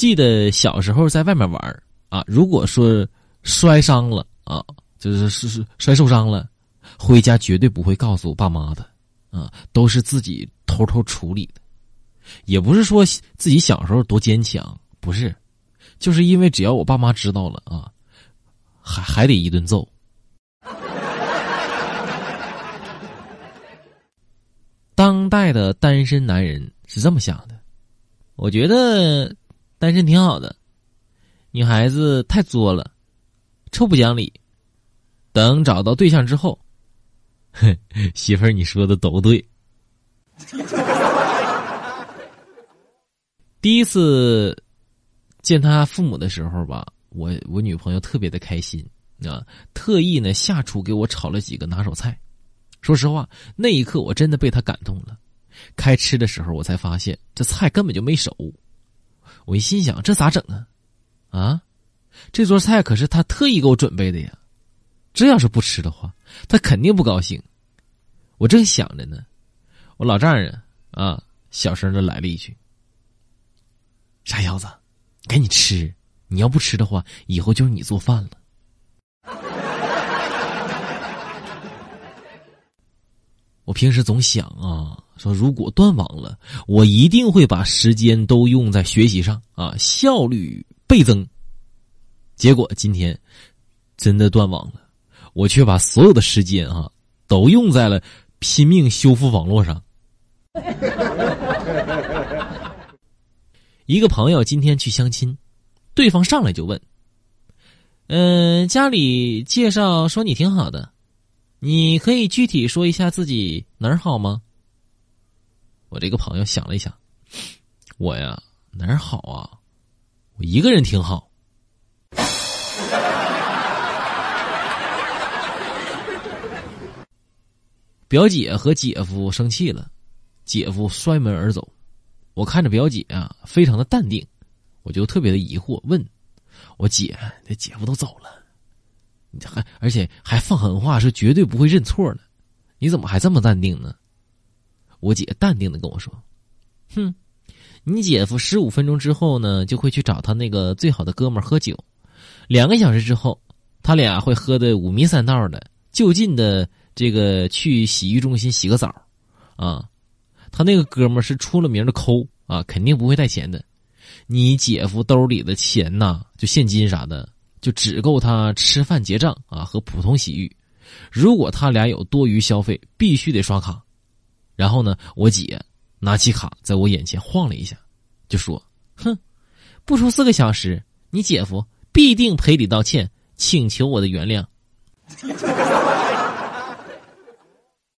记得小时候在外面玩啊，如果说摔伤了啊，就是是是摔受伤了，回家绝对不会告诉我爸妈的啊，都是自己偷偷处理的。也不是说自己小时候多坚强，不是，就是因为只要我爸妈知道了啊，还还得一顿揍。当代的单身男人是这么想的，我觉得单身挺好的，女孩子太作了，臭不讲理。等找到对象之后，哼，媳妇儿，你说的都对。第一次见他父母的时候吧，我我女朋友特别的开心啊，特意呢下厨给我炒了几个拿手菜。说实话，那一刻我真的被他感动了。开吃的时候，我才发现这菜根本就没熟。我一心想，这咋整啊？啊，这桌菜可是他特意给我准备的呀！这要是不吃的话，他肯定不高兴。我正想着呢，我老丈人啊，小声的来了一句：“傻小子，赶紧吃！你要不吃的话，以后就是你做饭了。”我平时总想啊，说如果断网了，我一定会把时间都用在学习上啊，效率倍增。结果今天真的断网了，我却把所有的时间啊都用在了拼命修复网络上。一个朋友今天去相亲，对方上来就问：“嗯，家里介绍说你挺好的。”你可以具体说一下自己哪儿好吗？我这个朋友想了一想，我呀哪儿好啊？我一个人挺好。表姐和姐夫生气了，姐夫摔门而走。我看着表姐啊，非常的淡定，我就特别的疑惑，问我姐：“那姐夫都走了？”你还而且还放狠话，说绝对不会认错的，你怎么还这么淡定呢？我姐淡定的跟我说：“哼，你姐夫十五分钟之后呢，就会去找他那个最好的哥们喝酒，两个小时之后，他俩会喝的五迷三道的，就近的这个去洗浴中心洗个澡，啊，他那个哥们是出了名的抠啊，肯定不会带钱的，你姐夫兜里的钱呐，就现金啥的。”就只够他吃饭结账啊和普通洗浴，如果他俩有多余消费，必须得刷卡。然后呢，我姐拿起卡在我眼前晃了一下，就说：“哼，不出四个小时，你姐夫必定赔礼道歉，请求我的原谅。”